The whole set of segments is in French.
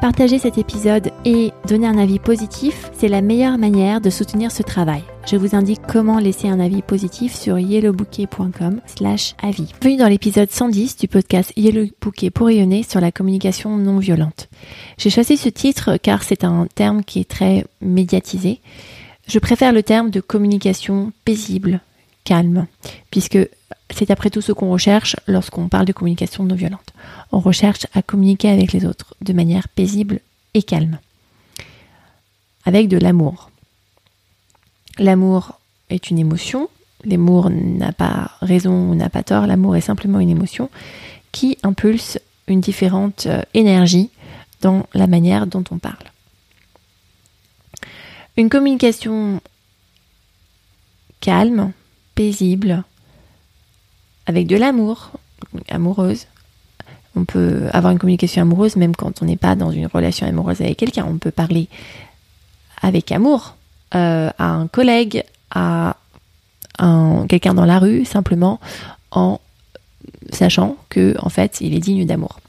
Partager cet épisode et donner un avis positif, c'est la meilleure manière de soutenir ce travail. Je vous indique comment laisser un avis positif sur yellowbouquet.com slash avis. Bienvenue dans l'épisode 110 du podcast Yellow Bouquet pour rayonner sur la communication non violente. J'ai choisi ce titre car c'est un terme qui est très médiatisé. Je préfère le terme de communication paisible, calme, puisque c'est après tout ce qu'on recherche lorsqu'on parle de communication non violente. On recherche à communiquer avec les autres de manière paisible et calme, avec de l'amour. L'amour est une émotion, l'amour n'a pas raison ou n'a pas tort, l'amour est simplement une émotion qui impulse une différente euh, énergie dans la manière dont on parle. Une communication calme, paisible, avec de l'amour, amoureuse. On peut avoir une communication amoureuse même quand on n'est pas dans une relation amoureuse avec quelqu'un. On peut parler avec amour euh, à un collègue, à un, quelqu'un dans la rue, simplement en sachant que en fait il est digne d'amour.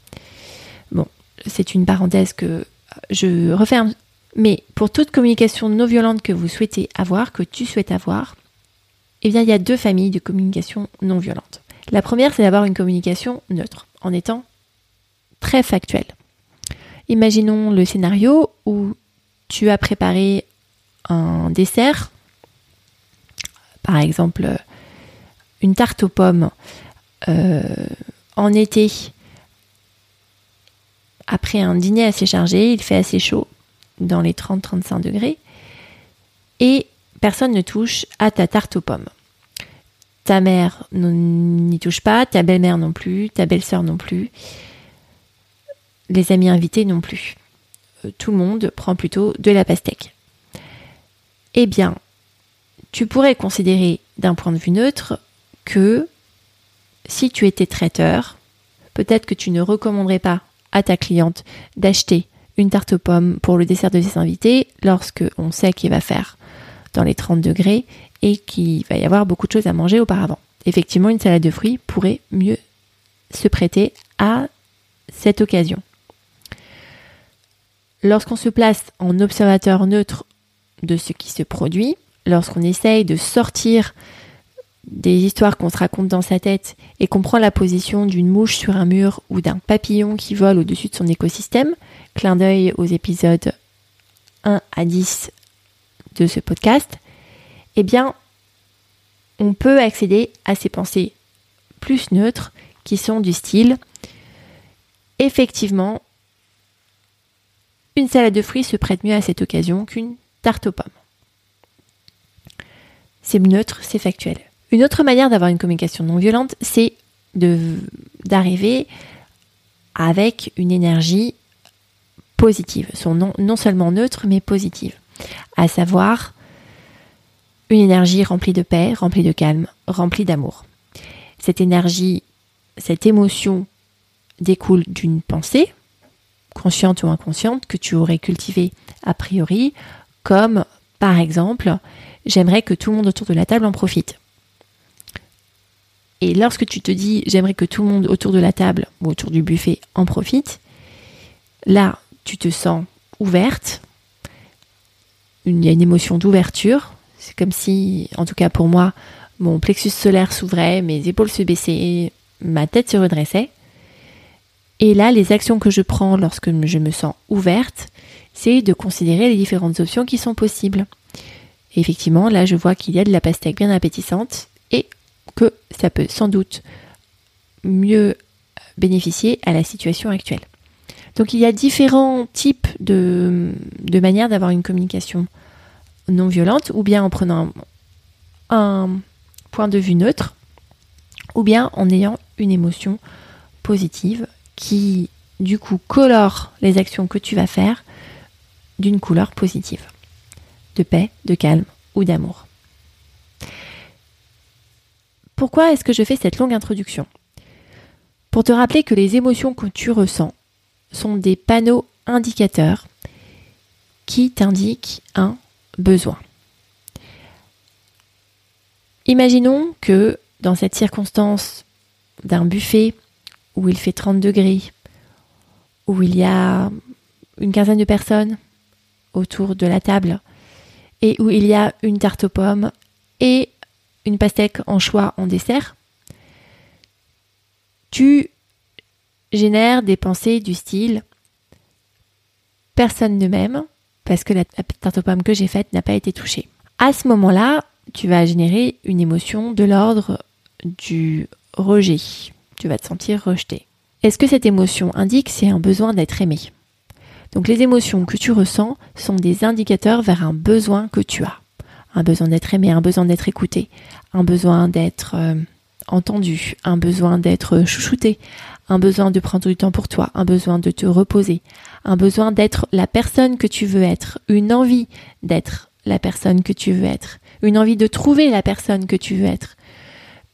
Bon, c'est une parenthèse que je referme. Mais pour toute communication non violente que vous souhaitez avoir, que tu souhaites avoir, eh bien il y a deux familles de communication non violente. La première, c'est d'avoir une communication neutre, en étant très factuel. Imaginons le scénario où tu as préparé un dessert, par exemple une tarte aux pommes euh, en été, après un dîner assez chargé, il fait assez chaud, dans les 30-35 degrés, et personne ne touche à ta tarte aux pommes ta mère n'y touche pas, ta belle-mère non plus, ta belle-sœur non plus, les amis invités non plus. Euh, tout le monde prend plutôt de la pastèque. Eh bien, tu pourrais considérer d'un point de vue neutre que si tu étais traiteur, peut-être que tu ne recommanderais pas à ta cliente d'acheter une tarte aux pommes pour le dessert de ses invités lorsque on sait qu'il va faire dans les 30 degrés et qu'il va y avoir beaucoup de choses à manger auparavant. Effectivement, une salade de fruits pourrait mieux se prêter à cette occasion. Lorsqu'on se place en observateur neutre de ce qui se produit, lorsqu'on essaye de sortir des histoires qu'on se raconte dans sa tête et qu'on prend la position d'une mouche sur un mur ou d'un papillon qui vole au-dessus de son écosystème, clin d'œil aux épisodes 1 à 10 de ce podcast, eh bien, on peut accéder à ces pensées plus neutres qui sont du style effectivement, une salade de fruits se prête mieux à cette occasion qu'une tarte aux pommes. C'est neutre, c'est factuel. Une autre manière d'avoir une communication non violente, c'est d'arriver avec une énergie positive, non, non seulement neutre, mais positive. À savoir, une énergie remplie de paix, remplie de calme, remplie d'amour. Cette énergie, cette émotion découle d'une pensée, consciente ou inconsciente, que tu aurais cultivée a priori, comme par exemple, j'aimerais que tout le monde autour de la table en profite. Et lorsque tu te dis j'aimerais que tout le monde autour de la table ou autour du buffet en profite, là tu te sens ouverte, il y a une émotion d'ouverture, c'est comme si, en tout cas pour moi, mon plexus solaire s'ouvrait, mes épaules se baissaient, ma tête se redressait. Et là, les actions que je prends lorsque je me sens ouverte, c'est de considérer les différentes options qui sont possibles. effectivement, là, je vois qu'il y a de la pastèque bien appétissante et que ça peut sans doute mieux bénéficier à la situation actuelle. Donc il y a différents types de, de manières d'avoir une communication non violente, ou bien en prenant un point de vue neutre, ou bien en ayant une émotion positive qui, du coup, colore les actions que tu vas faire d'une couleur positive, de paix, de calme ou d'amour. Pourquoi est-ce que je fais cette longue introduction? Pour te rappeler que les émotions que tu ressens sont des panneaux indicateurs qui t'indiquent un besoin. Imaginons que dans cette circonstance d'un buffet où il fait 30 degrés, où il y a une quinzaine de personnes autour de la table et où il y a une tarte aux pommes et une pastèque en choix en dessert, tu génères des pensées du style personne ne m'aime parce que la tarte aux pommes que j'ai faite n'a pas été touchée. À ce moment-là, tu vas générer une émotion de l'ordre du rejet. Tu vas te sentir rejeté. Est-ce que cette émotion indique c'est un besoin d'être aimé? Donc les émotions que tu ressens sont des indicateurs vers un besoin que tu as. Un besoin d'être aimé, un besoin d'être écouté, un besoin d'être euh, entendu, un besoin d'être chouchouté, un besoin de prendre du temps pour toi, un besoin de te reposer, un besoin d'être la personne que tu veux être, une envie d'être la personne que tu veux être, une envie de trouver la personne que tu veux être,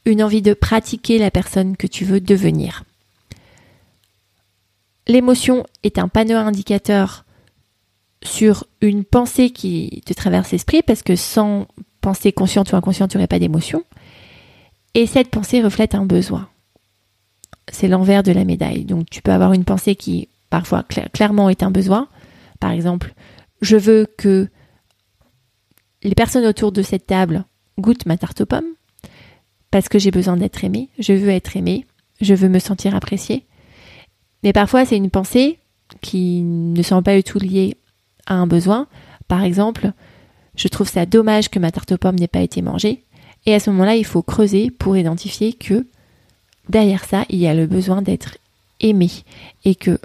une envie de pratiquer la personne que tu veux devenir. L'émotion est un panneau indicateur sur une pensée qui te traverse l'esprit parce que sans pensée consciente ou inconsciente, tu n'aurais pas d'émotion. Et cette pensée reflète un besoin. C'est l'envers de la médaille. Donc tu peux avoir une pensée qui parfois clairement est un besoin. Par exemple, je veux que les personnes autour de cette table goûtent ma tarte aux pommes parce que j'ai besoin d'être aimée, je veux être aimée, je veux me sentir appréciée. Mais parfois, c'est une pensée qui ne sont pas du tout liée à un besoin. Par exemple, je trouve ça dommage que ma tarte aux pommes n'ait pas été mangée. Et à ce moment-là, il faut creuser pour identifier que derrière ça, il y a le besoin d'être aimé. Et que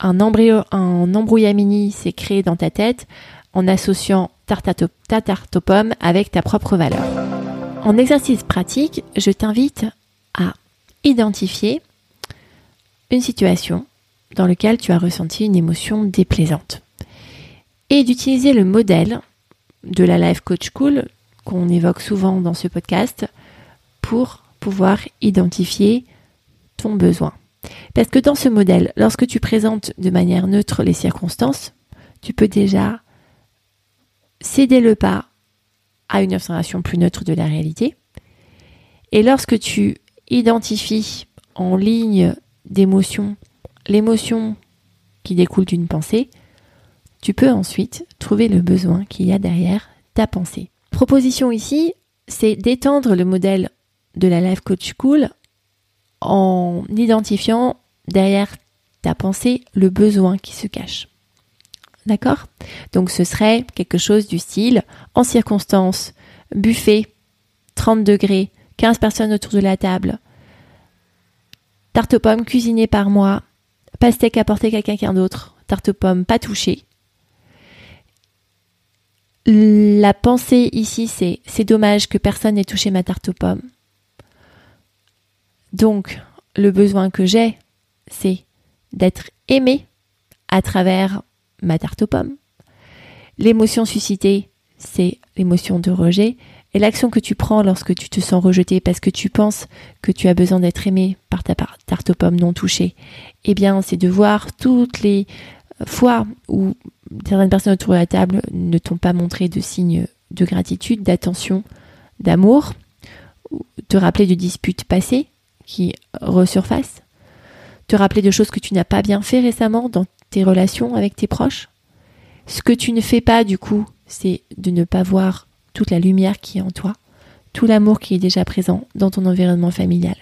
un, embryo, un embrouillamini s'est créé dans ta tête en associant ta tarte aux pommes avec ta propre valeur. En exercice pratique, je t'invite à identifier une situation dans laquelle tu as ressenti une émotion déplaisante. Et d'utiliser le modèle de la Life Coach Cool qu'on évoque souvent dans ce podcast pour pouvoir identifier ton besoin. Parce que dans ce modèle, lorsque tu présentes de manière neutre les circonstances, tu peux déjà céder le pas à une observation plus neutre de la réalité. Et lorsque tu identifies en ligne d'émotion, l'émotion qui découle d'une pensée, tu peux ensuite trouver le besoin qu'il y a derrière ta pensée. Proposition ici, c'est d'étendre le modèle de la Life Coach School en identifiant derrière ta pensée le besoin qui se cache. D'accord? Donc ce serait quelque chose du style en circonstance, buffet, 30 degrés, 15 personnes autour de la table, Tarte aux pommes cuisinée par moi. Pastèque apportée à quelqu'un d'autre. Tarte aux pommes pas touchée. La pensée ici, c'est c'est dommage que personne n'ait touché ma tarte aux pommes. Donc, le besoin que j'ai, c'est d'être aimé à travers ma tarte aux pommes. L'émotion suscitée, c'est l'émotion de rejet. Et l'action que tu prends lorsque tu te sens rejeté parce que tu penses que tu as besoin d'être aimé par ta tarte aux pommes non touchée, eh bien, c'est de voir toutes les fois où certaines personnes autour de la table ne t'ont pas montré de signes de gratitude, d'attention, d'amour, te rappeler de disputes passées qui resurfacent, te rappeler de choses que tu n'as pas bien fait récemment dans tes relations avec tes proches. Ce que tu ne fais pas du coup, c'est de ne pas voir toute la lumière qui est en toi, tout l'amour qui est déjà présent dans ton environnement familial,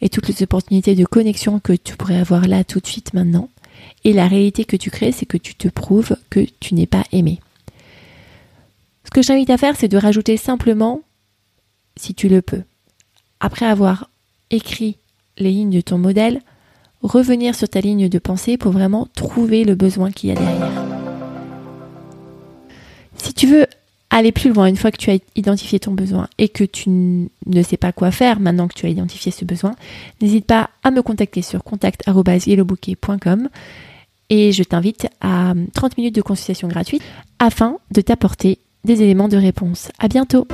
et toutes les opportunités de connexion que tu pourrais avoir là tout de suite maintenant. Et la réalité que tu crées, c'est que tu te prouves que tu n'es pas aimé. Ce que je t'invite à faire, c'est de rajouter simplement, si tu le peux, après avoir écrit les lignes de ton modèle, revenir sur ta ligne de pensée pour vraiment trouver le besoin qu'il y a derrière. Si tu veux aller plus loin une fois que tu as identifié ton besoin et que tu ne sais pas quoi faire maintenant que tu as identifié ce besoin, n'hésite pas à me contacter sur contact.yellowbouquet.com et je t'invite à 30 minutes de consultation gratuite afin de t'apporter des éléments de réponse. À bientôt!